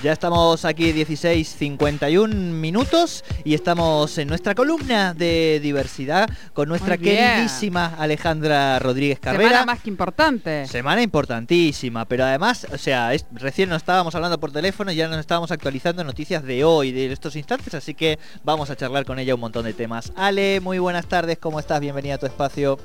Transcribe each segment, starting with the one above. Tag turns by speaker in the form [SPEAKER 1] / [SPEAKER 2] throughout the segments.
[SPEAKER 1] Ya estamos aquí 16.51 minutos y estamos en nuestra columna de diversidad con nuestra queridísima Alejandra Rodríguez Carrera.
[SPEAKER 2] Semana más que importante.
[SPEAKER 1] Semana importantísima, pero además, o sea, es- recién nos estábamos hablando por teléfono y ya nos estábamos actualizando noticias de hoy, de estos instantes, así que vamos a charlar con ella un montón de temas. Ale, muy buenas tardes, ¿cómo estás? Bienvenida a tu espacio.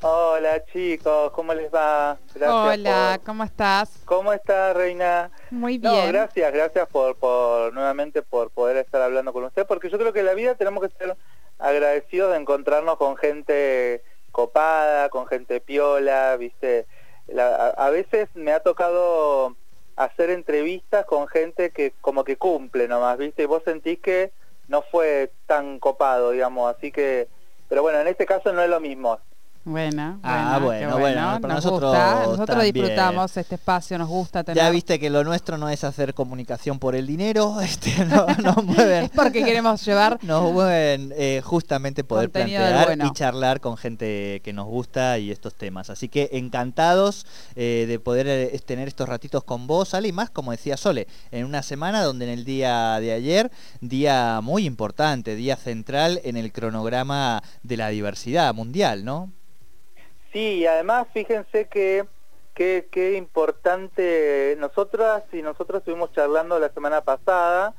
[SPEAKER 3] Hola chicos, ¿cómo les va? Gracias
[SPEAKER 2] Hola,
[SPEAKER 3] por-
[SPEAKER 2] ¿cómo estás?
[SPEAKER 3] ¿Cómo está Reina?
[SPEAKER 2] Muy
[SPEAKER 3] No,
[SPEAKER 2] bien.
[SPEAKER 3] gracias, gracias por, por nuevamente por poder estar hablando con usted, porque yo creo que en la vida tenemos que ser agradecidos de encontrarnos con gente copada, con gente piola, viste. La- a, a veces me ha tocado hacer entrevistas con gente que como que cumple nomás, viste, y vos sentís que no fue tan copado, digamos, así que, pero bueno, en este caso no es lo mismo.
[SPEAKER 2] Bueno,
[SPEAKER 1] Ah, bueno, bueno, para
[SPEAKER 2] nos
[SPEAKER 1] nosotros
[SPEAKER 2] gusta. Nosotros disfrutamos este espacio, nos gusta tener.
[SPEAKER 1] Ya viste que lo nuestro no es hacer comunicación por el dinero, este, no, nos mueven.
[SPEAKER 2] Es porque queremos llevar
[SPEAKER 1] Nos mueven eh, justamente poder plantear
[SPEAKER 2] bueno.
[SPEAKER 1] y charlar con gente que nos gusta y estos temas. Así que encantados eh, de poder eh, tener estos ratitos con vos, Ale, y más como decía Sole, en una semana donde en el día de ayer, día muy importante, día central en el cronograma de la diversidad mundial, ¿no?
[SPEAKER 3] Sí, y además fíjense que qué qué importante, nosotras y nosotros estuvimos charlando la semana pasada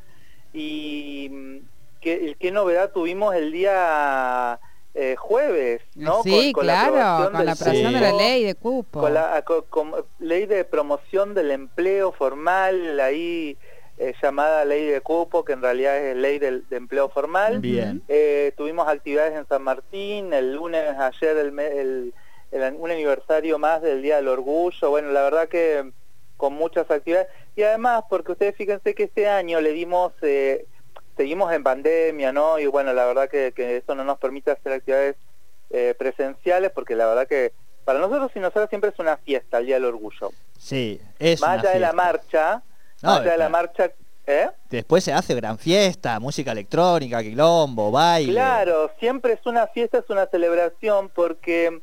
[SPEAKER 3] y qué, qué novedad tuvimos el día eh, jueves, ¿no?
[SPEAKER 2] Sí, claro,
[SPEAKER 3] aprobación
[SPEAKER 2] con la aprobación de la ley de cupo.
[SPEAKER 3] Con la con ley de promoción del empleo formal, ahí eh, llamada ley de cupo, que en realidad es ley del, de empleo formal.
[SPEAKER 1] Bien.
[SPEAKER 3] Eh, tuvimos actividades en San Martín, el lunes, ayer, el- el- un aniversario más del Día del Orgullo. Bueno, la verdad que con muchas actividades. Y además, porque ustedes fíjense que este año le dimos, eh, seguimos en pandemia, ¿no? Y bueno, la verdad que, que eso no nos permite hacer actividades eh, presenciales, porque la verdad que para nosotros y nosotras siempre es una fiesta el Día del Orgullo.
[SPEAKER 1] Sí, es
[SPEAKER 3] más allá de la marcha,
[SPEAKER 1] No,
[SPEAKER 3] más allá de la marcha, ¿eh?
[SPEAKER 1] Después se hace gran fiesta, música electrónica, quilombo, baile.
[SPEAKER 3] Claro, siempre es una fiesta, es una celebración porque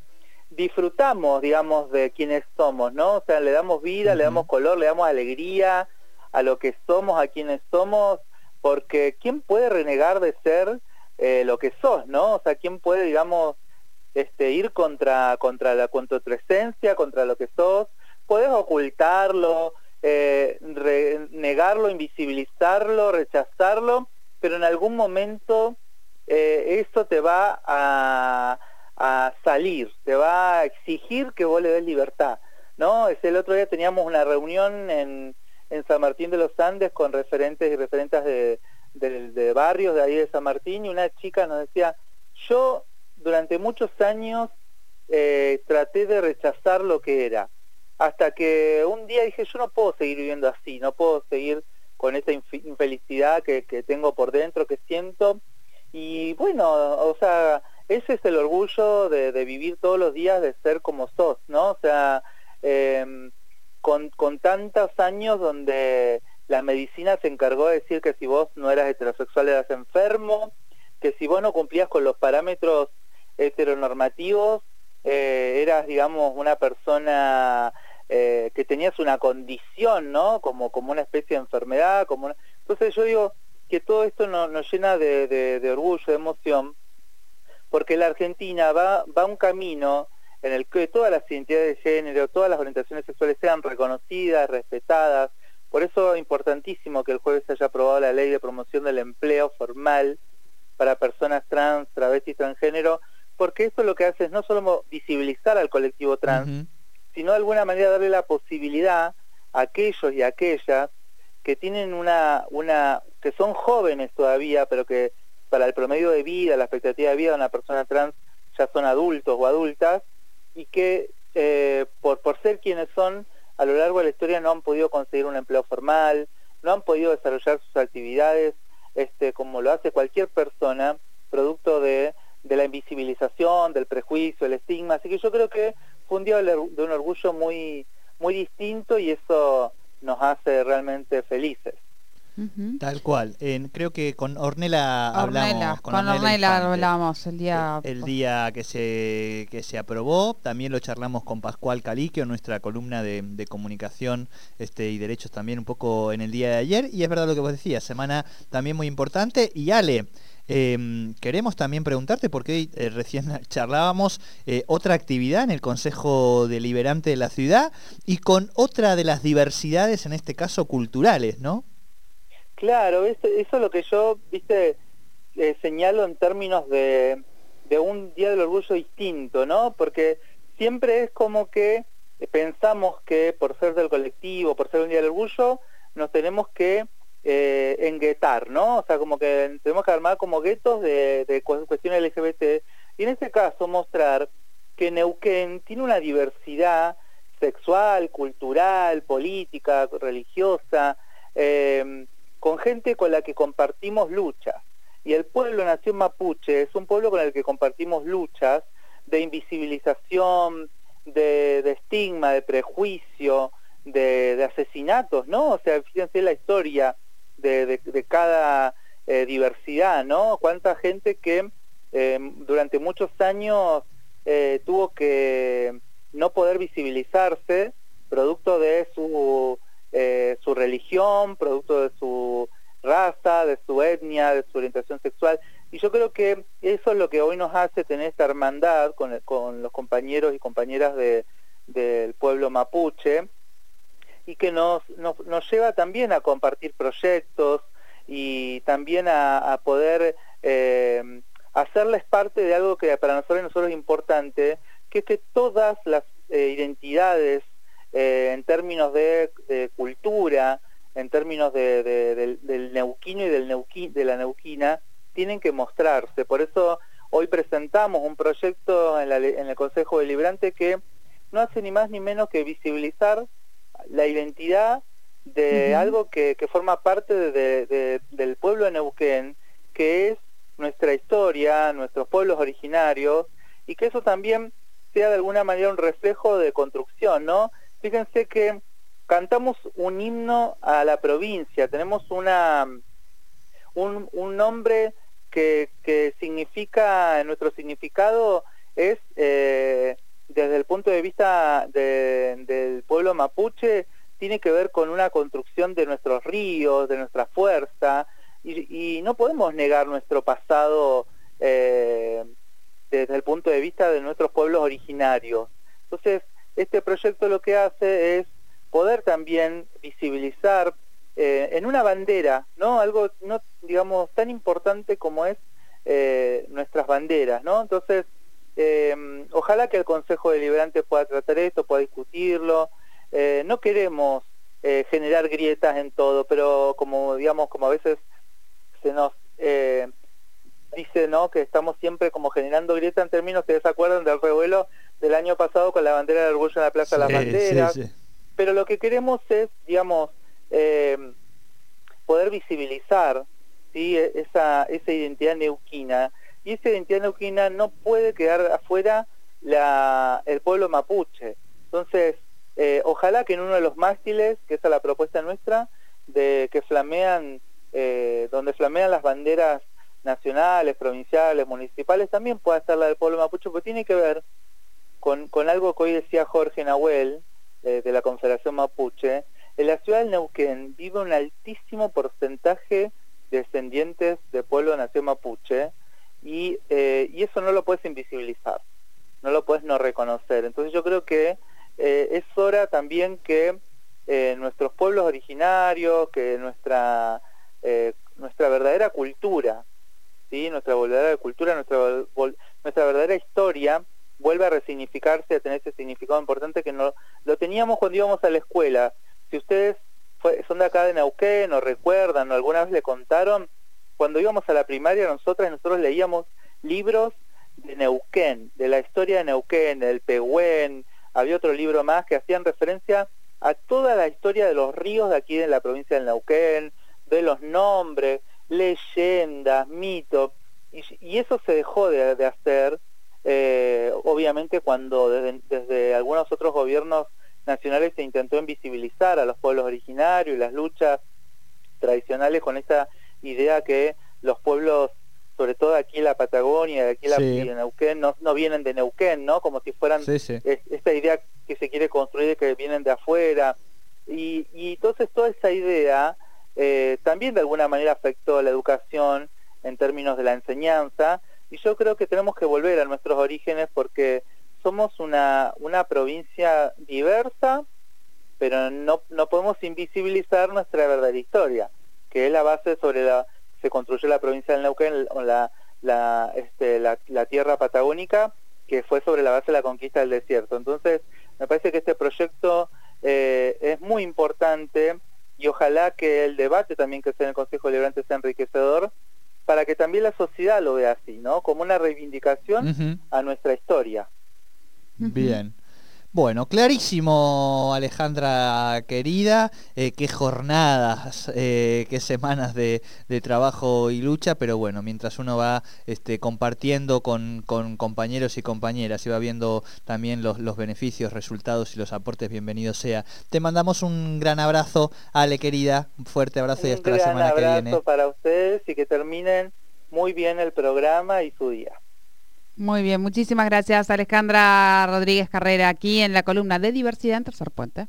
[SPEAKER 3] disfrutamos, digamos, de quienes somos, ¿no? O sea, le damos vida, le damos color, le damos alegría a lo que somos, a quienes somos, porque ¿quién puede renegar de ser eh, lo que sos, ¿no? O sea, ¿quién puede, digamos, este, ir contra, contra, la, contra tu esencia, contra lo que sos? Podés ocultarlo, eh, negarlo, invisibilizarlo, rechazarlo, pero en algún momento eh, eso te va a, a salir, te va a exigir que vos le des libertad, ¿no? Es el otro día teníamos una reunión en, en San Martín de los Andes con referentes y referentas de, de- barrios de ahí de San Martín y una chica nos decía, yo durante muchos años eh, traté de rechazar lo que era, hasta que un día dije, yo no puedo seguir viviendo así, no puedo seguir con esta infelicidad que, que tengo por dentro, que siento, y bueno, o sea, ese es el orgullo de, de vivir todos los días, de ser como sos, ¿no? O sea, em, con, con tantos años donde la medicina se encargó de decir que si vos no eras heterosexual eras enfermo, que si vos no cumplías con los parámetros heteronormativos, eh, eras, digamos, una persona eh, que tenías una condición, ¿no? Como, como una especie de enfermedad, como una... Entonces yo digo que todo esto no- nos llena de, de- de orgullo, de emoción, porque la Argentina va, va un camino en el que todas las identidades de género, todas las orientaciones sexuales sean reconocidas, respetadas. Por eso es importantísimo que el jueves se haya aprobado la ley de promoción del empleo formal para personas trans, travestis, transgénero, porque eso lo que hace es no solo visibilizar al colectivo trans, sino de alguna manera darle la posibilidad a aquellos y aquellas que tienen una, una, que son jóvenes todavía, pero que para el promedio de vida, la expectativa de vida de una persona trans ya son adultos o adultas, y que eh, por, por ser quienes son, a lo largo de la historia no han podido conseguir un empleo formal, no han podido desarrollar sus actividades este, como lo hace cualquier persona, producto de, de la invisibilización, del prejuicio, el estigma. Así que yo creo que fue un día de un orgullo muy, muy distinto y eso nos hace realmente felices.
[SPEAKER 1] Tal cual. Creo que con Ornella hablamos.
[SPEAKER 2] Ornella, con
[SPEAKER 1] Ornella
[SPEAKER 2] Ornella
[SPEAKER 1] Infante.
[SPEAKER 2] hablamos el día...
[SPEAKER 1] El día que se, que se aprobó, también lo charlamos con Pascual Caliquio nuestra columna de, de comunicación este, y derechos también un poco en el día de ayer. Y es verdad lo que vos decías, semana también muy importante. Y Ale, eh, queremos también preguntarte, porque eh, recién charlábamos eh, otra actividad en el Consejo Deliberante de la Ciudad y con otra de las diversidades, en este caso culturales, ¿no?
[SPEAKER 3] Claro, eso, es lo que yo, viste, eh, señalo en términos de, de un Día del Orgullo distinto, ¿no? Porque siempre es como que pensamos que por ser del colectivo, por ser un Día del Orgullo, nos tenemos que eh, enguetar, ¿no? O sea, como que tenemos que armar como guetos de, de cu- cuestiones LGBT. Y en este caso mostrar que Neuquén tiene una diversidad sexual, cultural, política, religiosa, eh, con gente con la que compartimos luchas. Y el pueblo Nación Mapuche es un pueblo con el que compartimos luchas de invisibilización, de, estigma, de prejuicio, de, asesinatos, ¿no? O sea, fíjense la historia de, cada eh, diversidad, ¿no? Cuánta gente que eh, durante muchos años eh, tuvo que no poder visibilizarse producto de su, eh, su religión, producto de su raza, de su etnia, de su orientación sexual. Y yo creo que eso es lo que hoy nos hace tener esta hermandad con, el- con los compañeros y compañeras de- del pueblo mapuche y que nos, nos, nos lleva también a compartir proyectos y también a, poder eh, hacerles parte de algo que para nosotros, nosotros es importante, que es que todas las eh, identidades eh, en términos de, de cultura, en términos de, de- del, del neuquino y del neuqui- de la neuquina, tienen que mostrarse. Por eso hoy presentamos un proyecto en, la le- en el Consejo Deliberante que no hace ni más ni menos que visibilizar la identidad de algo que, que forma parte de- de- del pueblo de Neuquén, que es nuestra historia, nuestros pueblos originarios, y que eso también sea de alguna manera un reflejo de construcción, ¿no? Fíjense que cantamos un himno a la provincia, tenemos una un, nombre que, que significa, nuestro significado es, eh, desde el punto de vista de- del pueblo mapuche, tiene que ver con una construcción de nuestros ríos, de nuestra fuerza, y, y no podemos negar nuestro pasado eh, desde el punto de vista de nuestros pueblos originarios. Entonces, este proyecto lo que hace es poder también visibilizar eh, en una bandera, ¿no? Algo, no, digamos, tan importante como es eh, nuestras banderas, ¿no? Entonces, eh, ojalá que el Consejo Deliberante pueda tratar esto, pueda discutirlo. Eh, no queremos generar grietas en todo, pero como, digamos, como a veces se nos dice, ¿no? Que estamos siempre como generando grietas en términos que se acuerdan del revuelo del año pasado con la bandera de orgullo en la Plaza de las Banderas
[SPEAKER 1] sí, sí.
[SPEAKER 3] pero lo que queremos es, digamos, eh, poder visibilizar ¿sí? E- esa, esa identidad neuquina. Y esa identidad neuquina no puede quedar afuera la, el pueblo mapuche. Entonces, eh, ojalá que en uno de los mástiles, que esa es la propuesta nuestra, de que flamean, eh, donde flamean las banderas nacionales, provinciales, municipales, también pueda estar la del pueblo mapuche, porque tiene que ver con, algo que hoy decía Jorge Nahuel, eh, de la Confederación Mapuche, en la ciudad del Neuquén vive un altísimo porcentaje de descendientes del pueblo de nación mapuche y, eh, eso no lo puedes invisibilizar, no lo puedes no reconocer. Entonces yo creo que eh, es hora también que nuestros pueblos originarios, que nuestra, nuestra verdadera cultura, ¿sí? nuestra verdadera cultura, nuestra, nuestra verdadera historia, vuelve a resignificarse, a tener ese significado importante que no lo teníamos cuando íbamos a la escuela. Si ustedes son de acá de Neuquén o recuerdan o alguna vez le contaron, cuando íbamos a la primaria nosotras nosotros leíamos libros de Neuquén, de la historia de Neuquén, del Pehuen, había otro libro más que hacían referencia a toda la historia de los ríos de aquí de la provincia del Neuquén, de los nombres, leyendas, mitos, y, y eso se dejó de, de hacer eh, obviamente cuando desde, desde algunos otros gobiernos nacionales se intentó invisibilizar a los pueblos originarios y las luchas tradicionales con esta idea que los pueblos, sobre todo aquí en la Patagonia, aquí en, la, en Neuquén, no, no vienen de Neuquén, ¿no? Como si fueran
[SPEAKER 1] Sí, sí.
[SPEAKER 3] es- esta idea que se quiere construir que vienen de afuera. Y, y entonces toda esa idea eh, también de alguna manera afectó la educación en términos de la enseñanza. Y yo creo que tenemos que volver a nuestros orígenes porque somos una, una provincia diversa, pero no, no podemos invisibilizar nuestra verdadera historia, que es la base sobre la se construyó la provincia del Neuquén, la, la, este, la tierra patagónica, que fue sobre la base de la conquista del desierto. Entonces, me parece que este proyecto eh, es muy importante y ojalá que el debate también que sea en el Consejo Deliberante sea enriquecedor para que también la sociedad lo vea así, ¿no? Como una reivindicación a nuestra historia.
[SPEAKER 1] Bien. Bueno, clarísimo, Alejandra querida, eh, qué jornadas, eh, qué semanas de, de trabajo y lucha, pero bueno, mientras uno va este, compartiendo con, con compañeros y compañeras y va viendo también los, los beneficios, resultados y los aportes, bienvenido sea. Te mandamos un gran abrazo, Ale querida, un fuerte abrazo y
[SPEAKER 3] Un
[SPEAKER 1] hasta la semana que
[SPEAKER 3] abrazo
[SPEAKER 1] viene.
[SPEAKER 3] para ustedes y que terminen muy bien el programa y su día.
[SPEAKER 2] Muy bien, muchísimas gracias Alejandra Rodríguez Carrera aquí en la columna de diversidad en Tercer Puente.